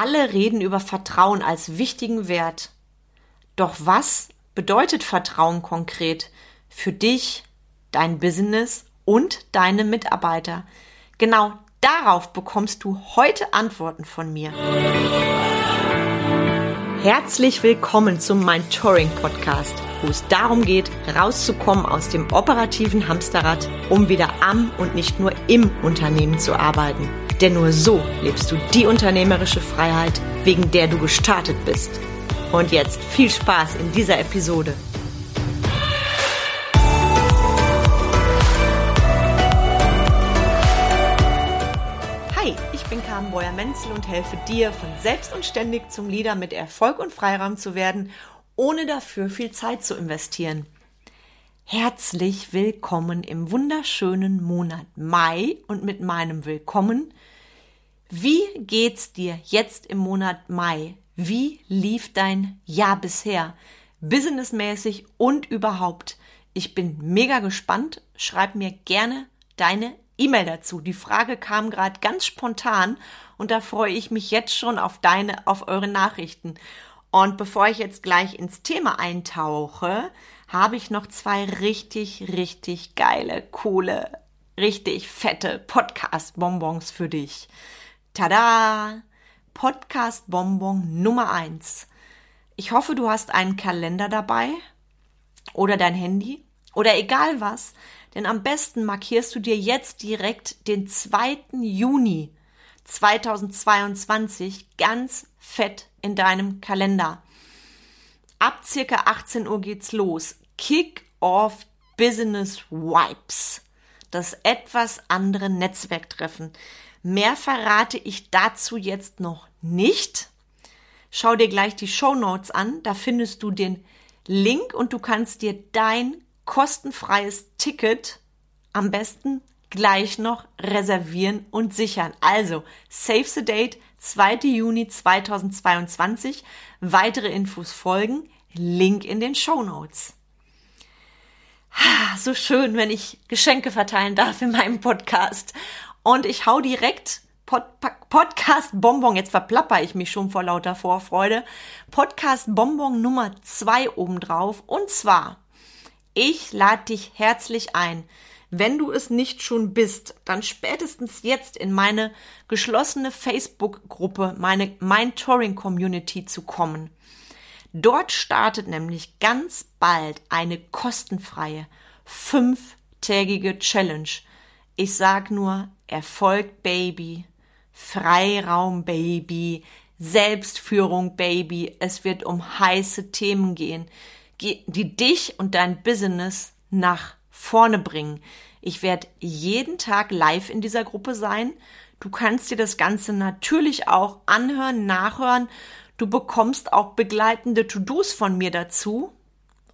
Alle reden über Vertrauen als wichtigen Wert. Doch was bedeutet Vertrauen konkret für dich, dein Business und deine Mitarbeiter? Genau darauf bekommst du heute Antworten von mir. Herzlich willkommen zum Mentoring Podcast, wo es darum geht, rauszukommen aus dem operativen Hamsterrad, um wieder am und nicht nur im Unternehmen zu arbeiten. Denn nur so lebst du die unternehmerische Freiheit, wegen der du gestartet bist. Und jetzt viel Spaß in dieser Episode. Hi, ich bin Carmen Breuer-Menzel und helfe dir, von selbst und ständig zum Leader mit Erfolg und Freiraum zu werden, ohne dafür viel Zeit zu investieren. Herzlich willkommen im wunderschönen Monat Mai und mit meinem Willkommen. Wie geht's dir jetzt im Monat Mai? Wie lief dein Jahr bisher? Businessmäßig und überhaupt. Ich bin mega gespannt. Schreib mir gerne deine E-Mail dazu. Die Frage kam gerade ganz spontan und da freue ich mich jetzt schon auf deine, auf eure Nachrichten. Und bevor ich jetzt gleich ins Thema eintauche, habe ich noch zwei richtig, richtig geile, coole, richtig fette Podcast-Bonbons für dich. Tada! Podcast-Bonbon Nummer eins. Ich hoffe, du hast einen Kalender dabei oder dein Handy oder egal was, denn am besten markierst du dir jetzt direkt den 2. Juni 2022 ganz fett in deinem Kalender. Ab circa 18 Uhr geht's los. Kick off Business Wipes. Das etwas andere Netzwerktreffen. Mehr verrate ich dazu jetzt noch nicht. Schau dir gleich die Show Notes an. Da findest du den Link und du kannst dir dein kostenfreies Ticket am besten gleich noch reservieren und sichern. Also, save the date, 2. Juni 2022. Weitere Infos folgen. Link in den Show Notes. So schön, wenn ich Geschenke verteilen darf in meinem Podcast. Und ich hau direkt Pod, Podcast Bonbon, jetzt verplapper ich mich schon vor lauter Vorfreude. Podcast Bonbon Nummer zwei obendrauf. Und zwar, ich lade dich herzlich ein, wenn du es nicht schon bist, dann spätestens jetzt in meine geschlossene Facebook-Gruppe, meine Mentoring-Community zu kommen. Dort startet nämlich ganz bald eine kostenfreie fünftägige Challenge. Ich sag nur Erfolg Baby, Freiraum Baby, Selbstführung Baby. Es wird um heiße Themen gehen, die dich und dein Business nach vorne bringen. Ich werde jeden Tag live in dieser Gruppe sein. Du kannst dir das Ganze natürlich auch anhören, nachhören. Du bekommst auch begleitende To-Dos von mir dazu.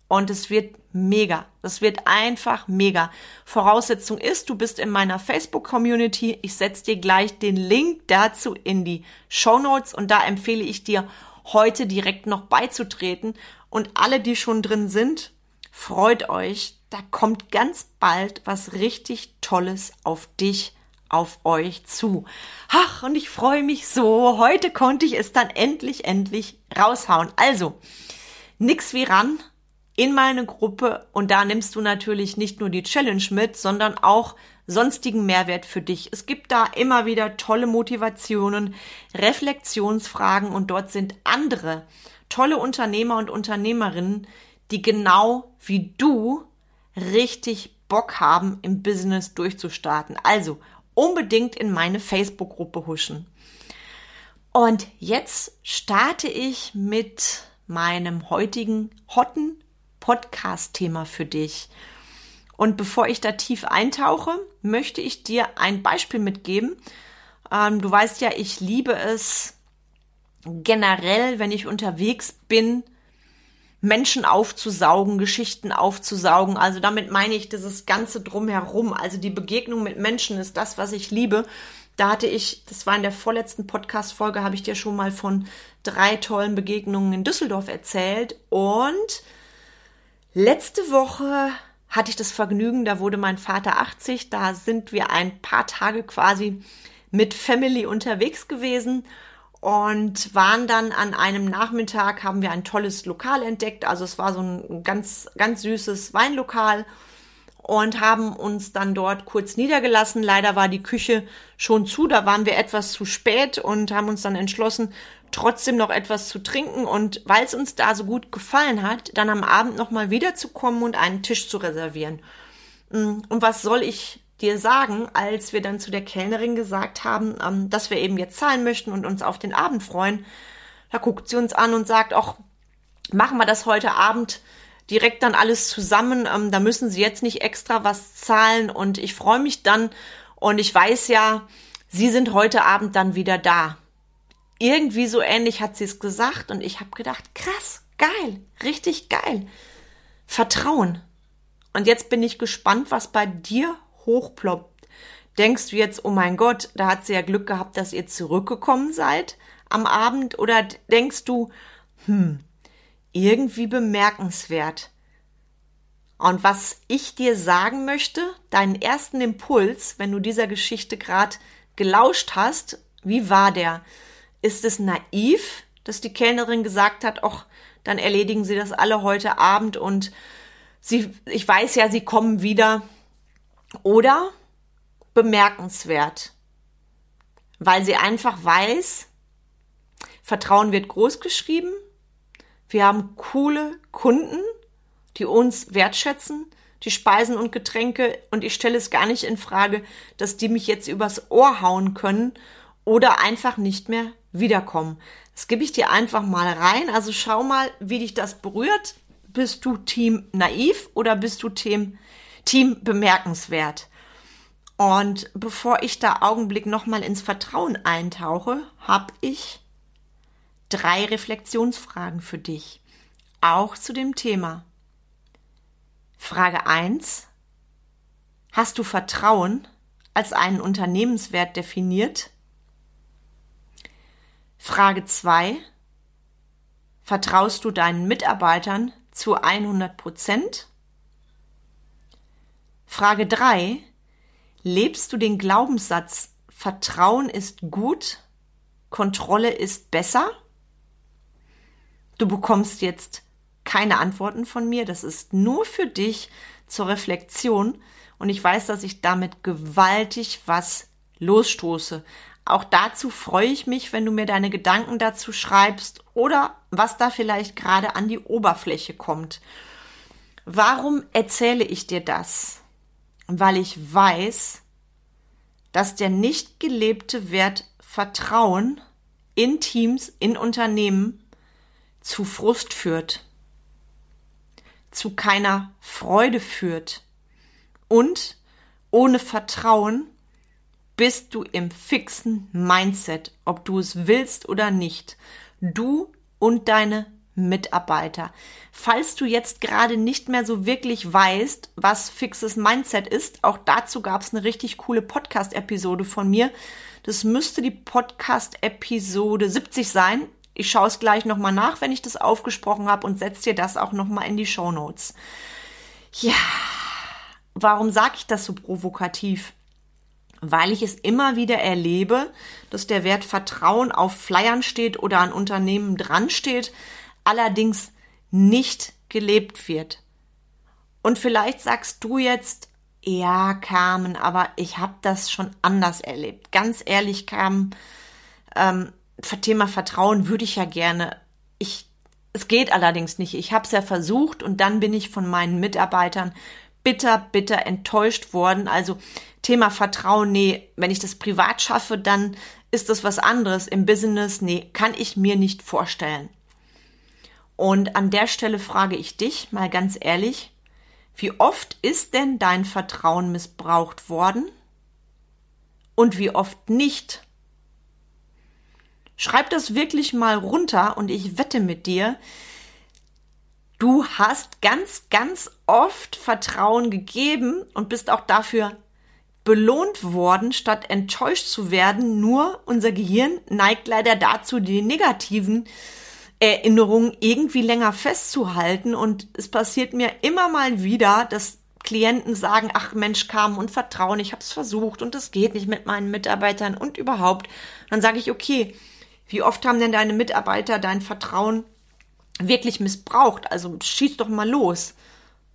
Und es wird mega. Das wird einfach mega. Voraussetzung ist, du bist in meiner Facebook-Community. Ich setze dir gleich den Link dazu in die Show Notes und da empfehle ich dir, heute direkt noch beizutreten. Und alle, die schon drin sind, freut euch. Da kommt ganz bald was richtig Tolles auf dich, auf euch zu. Ach, und ich freue mich so. Heute konnte ich es dann endlich, endlich raushauen. Also, nix wie ran in meine Gruppe und da nimmst du natürlich nicht nur die Challenge mit, sondern auch sonstigen Mehrwert für dich. Es gibt da immer wieder tolle Motivationen, Reflexionsfragen und dort sind andere tolle Unternehmer und Unternehmerinnen, die genau wie du richtig Bock haben, im Business durchzustarten. Also unbedingt in meine Facebook-Gruppe huschen. Und jetzt starte ich mit meinem heutigen hotten Podcast-Thema für dich. Und bevor ich da tief eintauche, möchte ich dir ein Beispiel mitgeben. Ähm, du weißt ja, ich liebe es generell, wenn ich unterwegs bin, Menschen aufzusaugen, Geschichten aufzusaugen. Also damit meine ich dieses Ganze drumherum. Also die Begegnung mit Menschen ist das, was ich liebe. Da hatte ich, das war in der vorletzten Podcast-Folge, habe ich dir schon mal von drei tollen Begegnungen in Düsseldorf erzählt. Und Letzte Woche hatte ich das Vergnügen, da wurde mein Vater 80, da sind wir ein paar Tage quasi mit Family unterwegs gewesen und waren dann an einem Nachmittag, haben wir ein tolles Lokal entdeckt. Also es war so ein ganz, ganz süßes Weinlokal und haben uns dann dort kurz niedergelassen. Leider war die Küche schon zu, da waren wir etwas zu spät und haben uns dann entschlossen, trotzdem noch etwas zu trinken und weil es uns da so gut gefallen hat, dann am Abend nochmal wiederzukommen und einen Tisch zu reservieren. Mm, und was soll ich dir sagen, als wir dann zu der Kellnerin gesagt haben, ähm, dass wir eben jetzt zahlen möchten und uns auf den Abend freuen? Da guckt sie uns an und sagt, auch machen wir das heute Abend direkt dann alles zusammen. Ähm, da müssen sie jetzt nicht extra was zahlen und ich freue mich dann und ich weiß ja, sie sind heute Abend dann wieder da. Irgendwie so ähnlich hat sie es gesagt und ich habe gedacht, krass, geil, richtig geil. Vertrauen. Und jetzt bin ich gespannt, was bei dir hochploppt. Denkst du jetzt, oh mein Gott, da hat sie ja Glück gehabt, dass ihr zurückgekommen seid am Abend? Oder denkst du, hm, irgendwie bemerkenswert. Und was ich dir sagen möchte, deinen ersten Impuls, wenn du dieser Geschichte gerade gelauscht hast, wie war der? Ist es naiv, dass die Kellnerin gesagt hat, ach, dann erledigen sie das alle heute Abend und sie, ich weiß ja, sie kommen wieder. Oder bemerkenswert, weil sie einfach weiß, Vertrauen wird groß geschrieben. Wir haben coole Kunden, die uns wertschätzen, die Speisen und Getränke und ich stelle es gar nicht in Frage, dass die mich jetzt übers Ohr hauen können oder einfach nicht mehr wiederkommen. Das gebe ich dir einfach mal rein. Also schau mal, wie dich das berührt. Bist du Team naiv oder bist du Team, Team bemerkenswert? Und bevor ich da Augenblick nochmal ins Vertrauen eintauche, habe ich drei Reflexionsfragen für dich, auch zu dem Thema. Frage 1. Hast du Vertrauen als einen Unternehmenswert definiert? Frage 2. Vertraust du deinen Mitarbeitern zu 100 Prozent? Frage 3. Lebst du den Glaubenssatz, Vertrauen ist gut, Kontrolle ist besser? Du bekommst jetzt keine Antworten von mir, das ist nur für dich zur Reflexion und ich weiß, dass ich damit gewaltig was losstoße. Auch dazu freue ich mich, wenn du mir deine Gedanken dazu schreibst oder was da vielleicht gerade an die Oberfläche kommt. Warum erzähle ich dir das? Weil ich weiß, dass der nicht gelebte Wert Vertrauen in Teams, in Unternehmen zu Frust führt, zu keiner Freude führt und ohne Vertrauen bist du im fixen Mindset, ob du es willst oder nicht. Du und deine Mitarbeiter. Falls du jetzt gerade nicht mehr so wirklich weißt, was fixes Mindset ist, auch dazu gab es eine richtig coole Podcast-Episode von mir. Das müsste die Podcast-Episode 70 sein. Ich schaue es gleich nochmal nach, wenn ich das aufgesprochen habe und setze dir das auch nochmal in die Show Notes. Ja, warum sage ich das so provokativ? weil ich es immer wieder erlebe, dass der Wert Vertrauen auf Flyern steht oder an Unternehmen dran steht, allerdings nicht gelebt wird. Und vielleicht sagst du jetzt, ja, Carmen, aber ich habe das schon anders erlebt. Ganz ehrlich, Carmen, ähm, Thema Vertrauen würde ich ja gerne. Ich, es geht allerdings nicht. Ich habe es ja versucht und dann bin ich von meinen Mitarbeitern bitter, bitter enttäuscht worden. Also Thema Vertrauen, nee, wenn ich das privat schaffe, dann ist das was anderes. Im Business, nee, kann ich mir nicht vorstellen. Und an der Stelle frage ich dich mal ganz ehrlich, wie oft ist denn dein Vertrauen missbraucht worden? Und wie oft nicht? Schreib das wirklich mal runter und ich wette mit dir, du hast ganz, ganz oft Vertrauen gegeben und bist auch dafür belohnt worden, statt enttäuscht zu werden. Nur unser Gehirn neigt leider dazu, die negativen Erinnerungen irgendwie länger festzuhalten. Und es passiert mir immer mal wieder, dass Klienten sagen, ach Mensch, kam und vertrauen, ich habe es versucht und es geht nicht mit meinen Mitarbeitern und überhaupt. Dann sage ich, okay, Wie oft haben denn deine Mitarbeiter dein Vertrauen wirklich missbraucht? Also schieß doch mal los.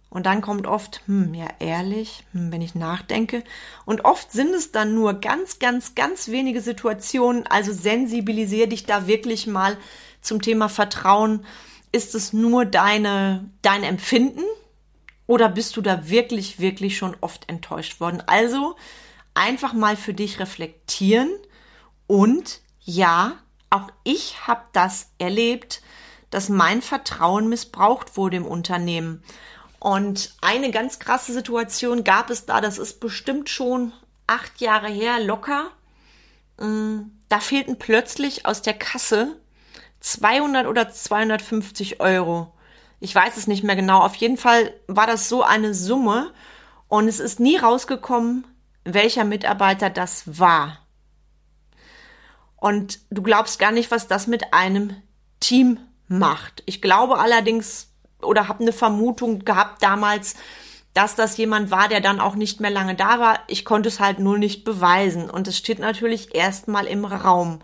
Und dann kommt oft, hm, ja, ehrlich, hm, wenn ich nachdenke. Und oft sind es dann nur ganz, ganz, ganz wenige Situationen. Also sensibilisier dich da wirklich mal zum Thema Vertrauen. Ist es nur deine, dein Empfinden? Oder bist du da wirklich, wirklich schon oft enttäuscht worden? Also einfach mal für dich reflektieren. Und ja, auch ich habe das erlebt, dass mein Vertrauen missbraucht wurde im Unternehmen. Und eine ganz krasse Situation gab es da, das ist bestimmt schon acht Jahre her, locker. Mm, da fehlten plötzlich aus der Kasse 200 oder 250 Euro. Ich weiß es nicht mehr genau. Auf jeden Fall war das so eine Summe und es ist nie rausgekommen, welcher Mitarbeiter das war. Und du glaubst gar nicht, was das mit einem Team macht. Ich glaube allerdings, oder habe eine Vermutung gehabt damals, dass das jemand war, der dann auch nicht mehr lange da war. Ich konnte es halt nur nicht beweisen. Und es steht natürlich erstmal im Raum.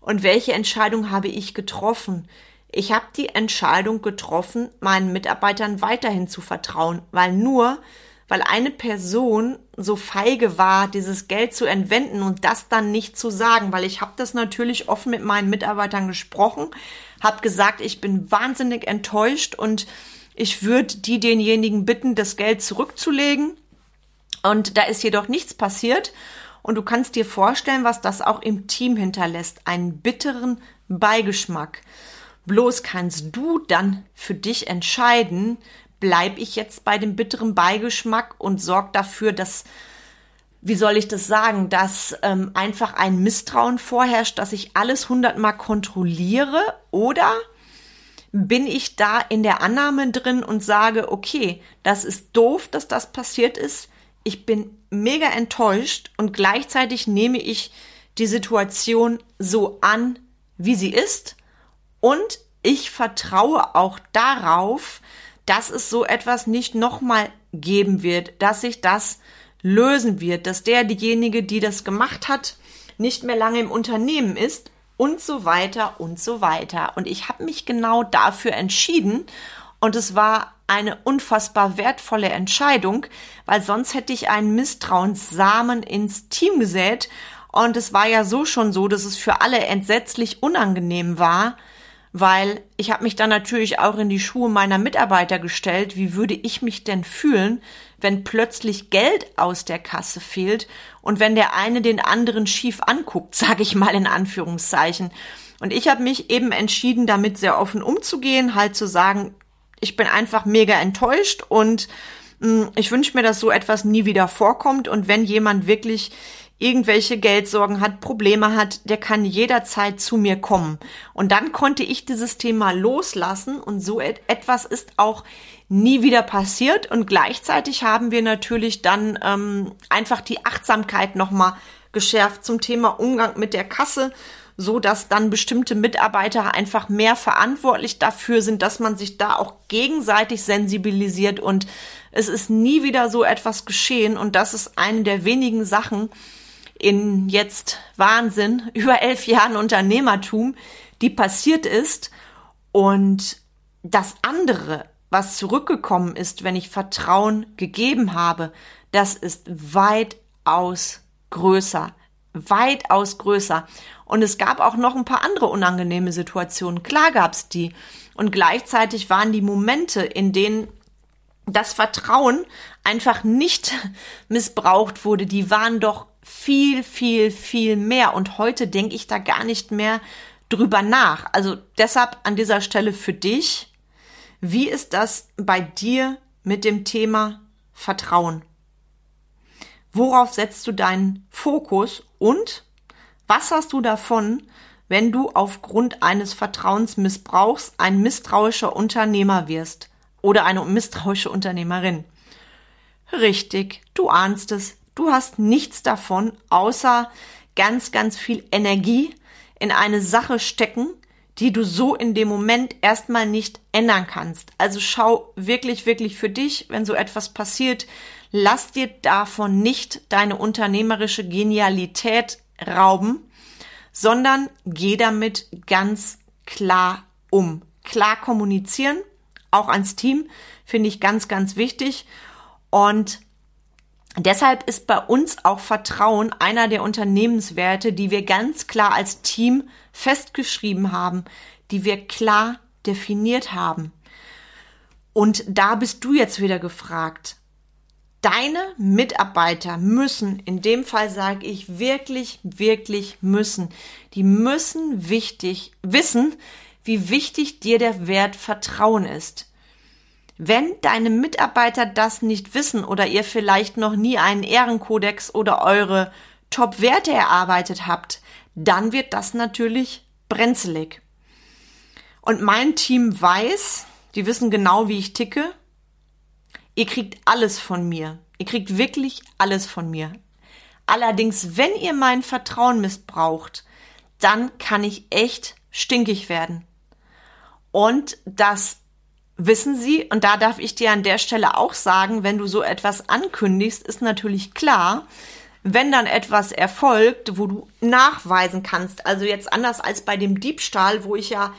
Und welche Entscheidung habe ich getroffen? Ich habe die Entscheidung getroffen, meinen Mitarbeitern weiterhin zu vertrauen, weil nur, weil eine Person so feige war, dieses Geld zu entwenden und das dann nicht zu sagen, weil ich habe das natürlich offen mit meinen Mitarbeitern gesprochen, habe gesagt, ich bin wahnsinnig enttäuscht und ich würde die denjenigen bitten, das Geld zurückzulegen. Und da ist jedoch nichts passiert. Und du kannst dir vorstellen, was das auch im Team hinterlässt. Einen bitteren Beigeschmack. Bloß kannst du dann für dich entscheiden, bleib ich jetzt bei dem bitteren Beigeschmack und sorg dafür, dass wie soll ich das sagen, dass ähm, einfach ein Misstrauen vorherrscht, dass ich alles hundertmal kontrolliere oder bin ich da in der Annahme drin und sage, okay, das ist doof, dass das passiert ist. Ich bin mega enttäuscht und gleichzeitig nehme ich die Situation so an, wie sie ist und ich vertraue auch darauf, dass es so etwas nicht nochmal geben wird, dass sich das lösen wird, dass der, diejenige, die das gemacht hat, nicht mehr lange im Unternehmen ist und so weiter und so weiter. Und ich habe mich genau dafür entschieden und es war eine unfassbar wertvolle Entscheidung, weil sonst hätte ich einen Misstrauenssamen ins Team gesät und es war ja so schon so, dass es für alle entsetzlich unangenehm war, weil ich habe mich dann natürlich auch in die Schuhe meiner Mitarbeiter gestellt, wie würde ich mich denn fühlen, wenn plötzlich Geld aus der Kasse fehlt und wenn der eine den anderen schief anguckt, sage ich mal in Anführungszeichen. Und ich habe mich eben entschieden, damit sehr offen umzugehen, halt zu sagen, ich bin einfach mega enttäuscht und mh, hm, ich wünsche mir, dass so etwas nie wieder vorkommt und wenn jemand wirklich irgendwelche Geldsorgen hat, Probleme hat, der kann jederzeit zu mir kommen. Und dann konnte ich dieses Thema loslassen und so etwas ist auch nie wieder passiert. Und gleichzeitig haben wir natürlich dann ähm, einfach die Achtsamkeit nochmal geschärft zum Thema Umgang mit der Kasse, so dass dann bestimmte Mitarbeiter einfach mehr verantwortlich dafür sind, dass man sich da auch gegenseitig sensibilisiert und es ist nie wieder so etwas geschehen und das ist eine der wenigen Sachen, in jetzt Wahnsinn, über elf Jahren Unternehmertum, die passiert ist. Und das andere, was zurückgekommen ist, wenn ich Vertrauen gegeben habe, das ist weitaus größer. Weitaus größer. Und es gab auch noch ein paar andere unangenehme Situationen. Klar gab's die. Und gleichzeitig waren die Momente, in denen das Vertrauen einfach nicht missbraucht wurde, die waren doch viel, viel, viel mehr. Und heute denke ich da gar nicht mehr drüber nach. Also deshalb an dieser Stelle für dich, wie ist das bei dir mit dem Thema Vertrauen? Worauf setzt du deinen Fokus und was hast du davon, wenn du aufgrund eines Vertrauensmissbrauchs ein misstrauischer Unternehmer wirst oder eine misstrauische Unternehmerin? Richtig, du ahnst es, Du hast nichts davon, außer ganz, ganz viel Energie in eine Sache stecken, die du so in dem Moment erstmal nicht ändern kannst. Also schau wirklich, wirklich für dich, wenn so etwas passiert, lass dir davon nicht deine unternehmerische Genialität rauben, sondern geh damit ganz klar um. Klar kommunizieren, auch ans Team, finde ich ganz, ganz wichtig. Und deshalb ist bei uns auch Vertrauen einer der Unternehmenswerte, die wir ganz klar als Team festgeschrieben haben, die wir klar definiert haben. Und da bist du jetzt wieder gefragt. Deine Mitarbeiter müssen, in dem Fall sage ich wirklich, wirklich müssen, die müssen wichtig wissen, wie wichtig dir der Wert Vertrauen ist. Wenn deine Mitarbeiter das nicht wissen oder ihr vielleicht noch nie einen Ehrenkodex oder eure Top-Werte erarbeitet habt, dann wird das natürlich brenzlig. Und mein Team weiß, die wissen genau, wie ich ticke. Ihr kriegt alles von mir. Ihr kriegt wirklich alles von mir. Allerdings, wenn ihr mein Vertrauen missbraucht, dann kann ich echt stinkig werden. Und das wissen sie, und da darf ich dir an der Stelle auch sagen, wenn du so etwas ankündigst, ist natürlich klar, wenn dann etwas erfolgt, wo du nachweisen kannst, also jetzt anders als bei dem Diebstahl, wo ich ja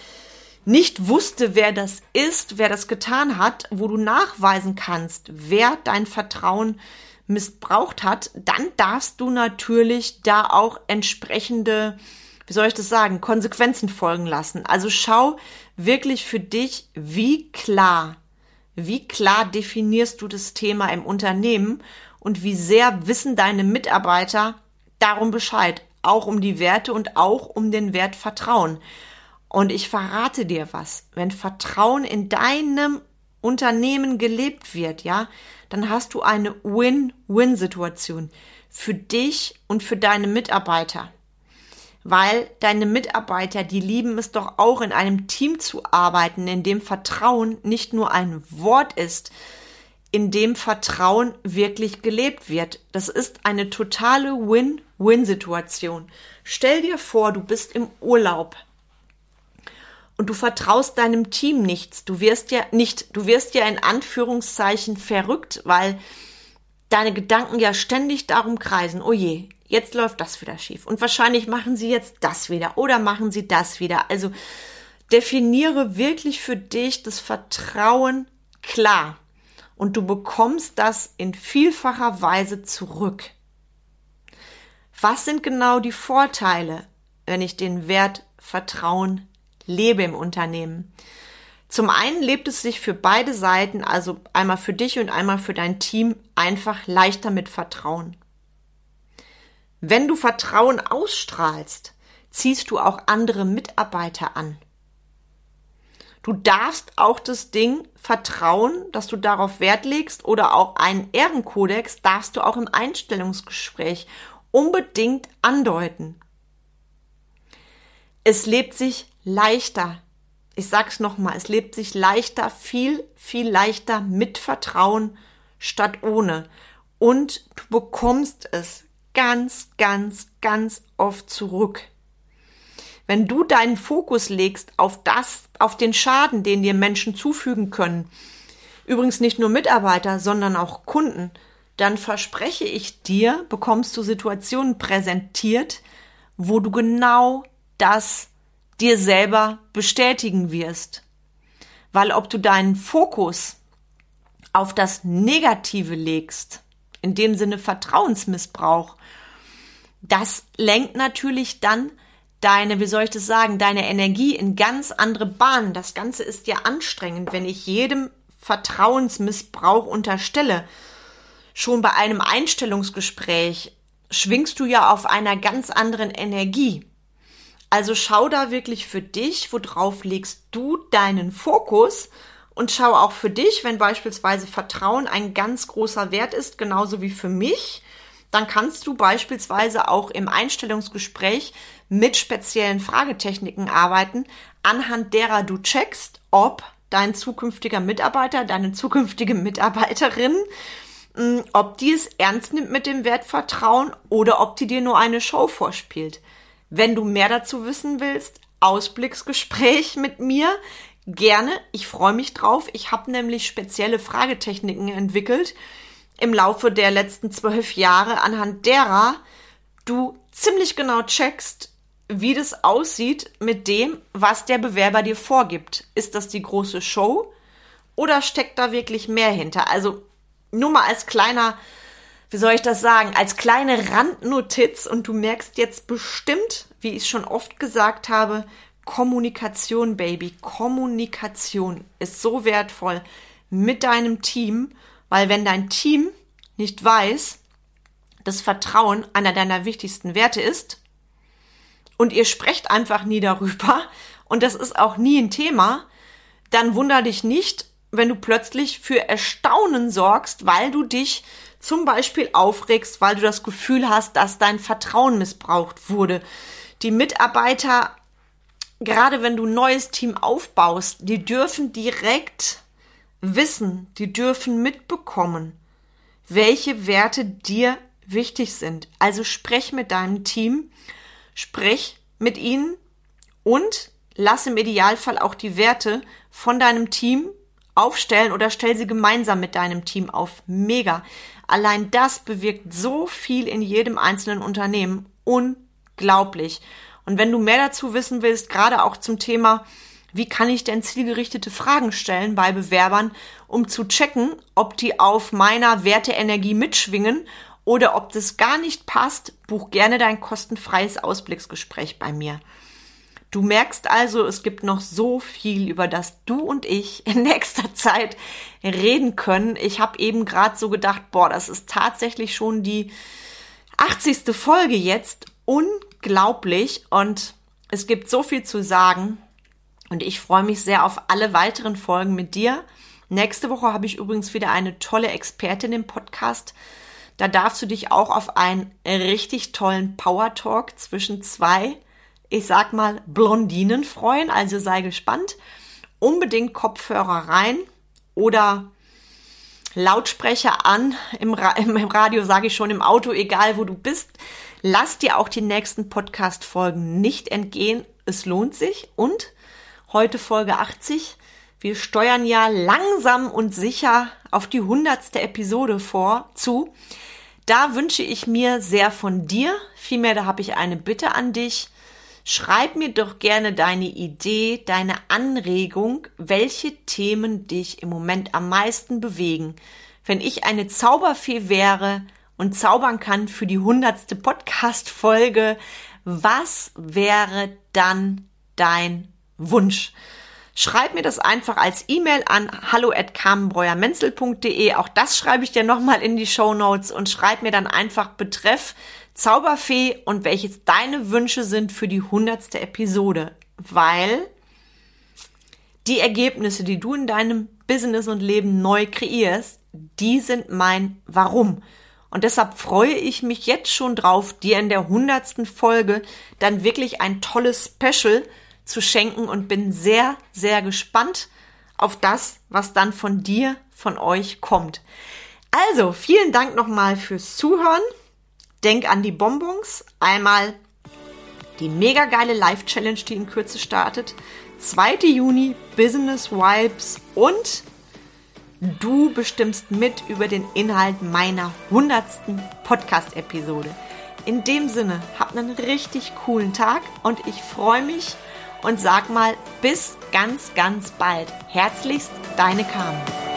nicht wusste, wer das ist, wer das getan hat, wo du nachweisen kannst, wer dein Vertrauen missbraucht hat, dann darfst du natürlich da auch entsprechende, wie soll ich das sagen, Konsequenzen folgen lassen. Also schau wirklich für dich, wie klar, wie klar definierst du das Thema im Unternehmen und wie sehr wissen deine Mitarbeiter darum Bescheid, auch um die Werte und auch um den Wert Vertrauen. Und ich verrate dir was, wenn Vertrauen in deinem Unternehmen gelebt wird, ja, dann hast du eine Win-Win-Situation für dich und für deine Mitarbeiter. Weil deine Mitarbeiter, die lieben es doch auch, in einem Team zu arbeiten, in dem Vertrauen nicht nur ein Wort ist, in dem Vertrauen wirklich gelebt wird. Das ist eine totale Win-Win-Situation. Stell dir vor, du bist im Urlaub und du vertraust deinem Team nichts. Du wirst ja nicht, du wirst ja in Anführungszeichen verrückt, weil deine Gedanken ja ständig darum kreisen. Oh je, jetzt läuft das wieder schief. Und wahrscheinlich machen sie jetzt das wieder oder machen sie das wieder. Also definiere wirklich für dich das Vertrauen klar. Und du bekommst das in vielfacher Weise zurück. Was sind genau die Vorteile, wenn ich den Wert Vertrauen lebe im Unternehmen. Zum einen lebt es sich für beide Seiten, also einmal für dich und einmal für dein Team, einfach leichter mit Vertrauen. Wenn du Vertrauen ausstrahlst, ziehst du auch andere Mitarbeiter an. Du darfst auch das Ding vertrauen, dass du darauf Wert legst oder auch einen Ehrenkodex darfst du auch im Einstellungsgespräch unbedingt andeuten. Es lebt sich leichter. Ich sag's nochmal, es lebt sich leichter, viel, viel leichter mit Vertrauen statt ohne. Und du bekommst es ganz, ganz, ganz oft zurück. Wenn du deinen Fokus legst auf das, auf den Schaden, den dir Menschen zufügen können, übrigens nicht nur Mitarbeiter, sondern auch Kunden, dann verspreche ich dir, bekommst du Situationen präsentiert, wo du genau das dir selber bestätigen wirst. Weil ob du deinen Fokus auf das Negative legst, in dem Sinne Vertrauensmissbrauch, das lenkt natürlich dann deine, wie soll ich das sagen, deine Energie in ganz andere Bahnen. Das Ganze ist ja anstrengend, wenn ich jedem Vertrauensmissbrauch unterstelle. Schon bei einem Einstellungsgespräch schwingst du ja auf einer ganz anderen Energie. Also schau da wirklich für dich, worauf legst du deinen Fokus und schau auch für dich, wenn beispielsweise Vertrauen ein ganz großer Wert ist, genauso wie für mich, dann kannst du beispielsweise auch im Einstellungsgespräch mit speziellen Fragetechniken arbeiten, anhand derer du checkst, ob dein zukünftiger Mitarbeiter, deine zukünftige Mitarbeiterin, hm, ob die es ernst nimmt mit dem Wert Vertrauen oder ob die dir nur eine Show vorspielt. Wenn du mehr dazu wissen willst, Ausblicksgespräch mit mir, gerne. Ich freue mich drauf. Ich habe nämlich spezielle Fragetechniken entwickelt im Laufe der letzten zwölf Jahre, anhand derer du ziemlich genau checkst, wie das aussieht mit dem, was der Bewerber dir vorgibt. Ist das die große Show oder steckt da wirklich mehr hinter? Also nur mal als kleiner, wie soll ich das sagen, als kleine Randnotiz und du merkst jetzt bestimmt, wie ich schon oft gesagt habe, Kommunikation, Baby, Kommunikation ist so wertvoll mit deinem Team, weil wenn dein Team nicht weiß, dass Vertrauen einer deiner wichtigsten Werte ist und ihr sprecht einfach nie darüber und das ist auch nie ein Thema, dann wunder dich nicht, wenn du plötzlich für Erstaunen sorgst, weil du dich zum Beispiel aufregst, weil du das Gefühl hast, dass dein Vertrauen missbraucht wurde. Die Mitarbeiter gerade wenn du ein neues Team aufbaust, die dürfen direkt wissen, die dürfen mitbekommen, welche Werte dir wichtig sind. Also sprech mit deinem Team, sprech mit ihnen und lass im Idealfall auch die Werte von deinem Team aufstellen oder stell sie gemeinsam mit deinem Team auf. Mega. Allein das bewirkt so viel in jedem einzelnen Unternehmen. Unglaublich. Und wenn du mehr dazu wissen willst, gerade auch zum Thema, wie kann ich denn zielgerichtete Fragen stellen bei Bewerbern, um zu checken, ob die auf meiner Werteenergie mitschwingen oder ob das gar nicht passt, buch gerne dein kostenfreies Ausblicksgespräch bei mir. Du merkst also, es gibt noch so viel, über das du und ich in nächster Zeit reden können. Ich habe eben gerade so gedacht, boah, das ist tatsächlich schon die 80. Folge jetzt. Unglaublich und es gibt so viel zu sagen und ich freue mich sehr auf alle weiteren Folgen mit dir. Nächste Woche habe ich übrigens wieder eine tolle Expertin im Podcast. Da darfst du dich auch auf einen richtig tollen Power Talk zwischen zwei, ich sag mal, Blondinen freuen. Also sei gespannt. Unbedingt Kopfhörer rein oder Lautsprecher an. Im, Ra im Radio sage ich schon, im Auto, egal wo du bist. Lass dir auch die nächsten Podcast-Folgen nicht entgehen. Es lohnt sich. Und heute Folge 80. Wir steuern ja langsam und sicher auf die hundertste Episode vor zu. Da wünsche ich mir sehr von dir. Vielmehr, da habe ich eine Bitte an dich. Schreib mir doch gerne deine Idee, deine Anregung, welche Themen dich im Moment am meisten bewegen. Wenn ich eine Zauberfee wäre, und zaubern kann für die hundertste Podcast-Folge, was wäre dann dein Wunsch? Schreib mir das einfach als E-Mail an hallo. Auch das schreibe ich dir nochmal in die Show Notes und schreib mir dann einfach Betreff Zauberfee und welches deine Wünsche sind für die hundertste Episode. Weil die Ergebnisse, die du in deinem Business und Leben neu kreierst, die sind mein Warum. Und deshalb freue ich mich jetzt schon drauf, dir in der hundertsten Folge dann wirklich ein tolles Special zu schenken und bin sehr, sehr gespannt auf das, was dann von dir, von euch kommt. Also, vielen Dank nochmal fürs Zuhören. Denk an die Bonbons. Einmal die mega geile Live-Challenge, die in Kürze startet. 2. Juni Business Vibes und Du bestimmst mit über den Inhalt meiner hundertsten Podcast-Episode. In dem Sinne, hab einen richtig coolen Tag und ich freue mich und sag mal bis ganz, ganz bald. Herzlichst, deine Carmen.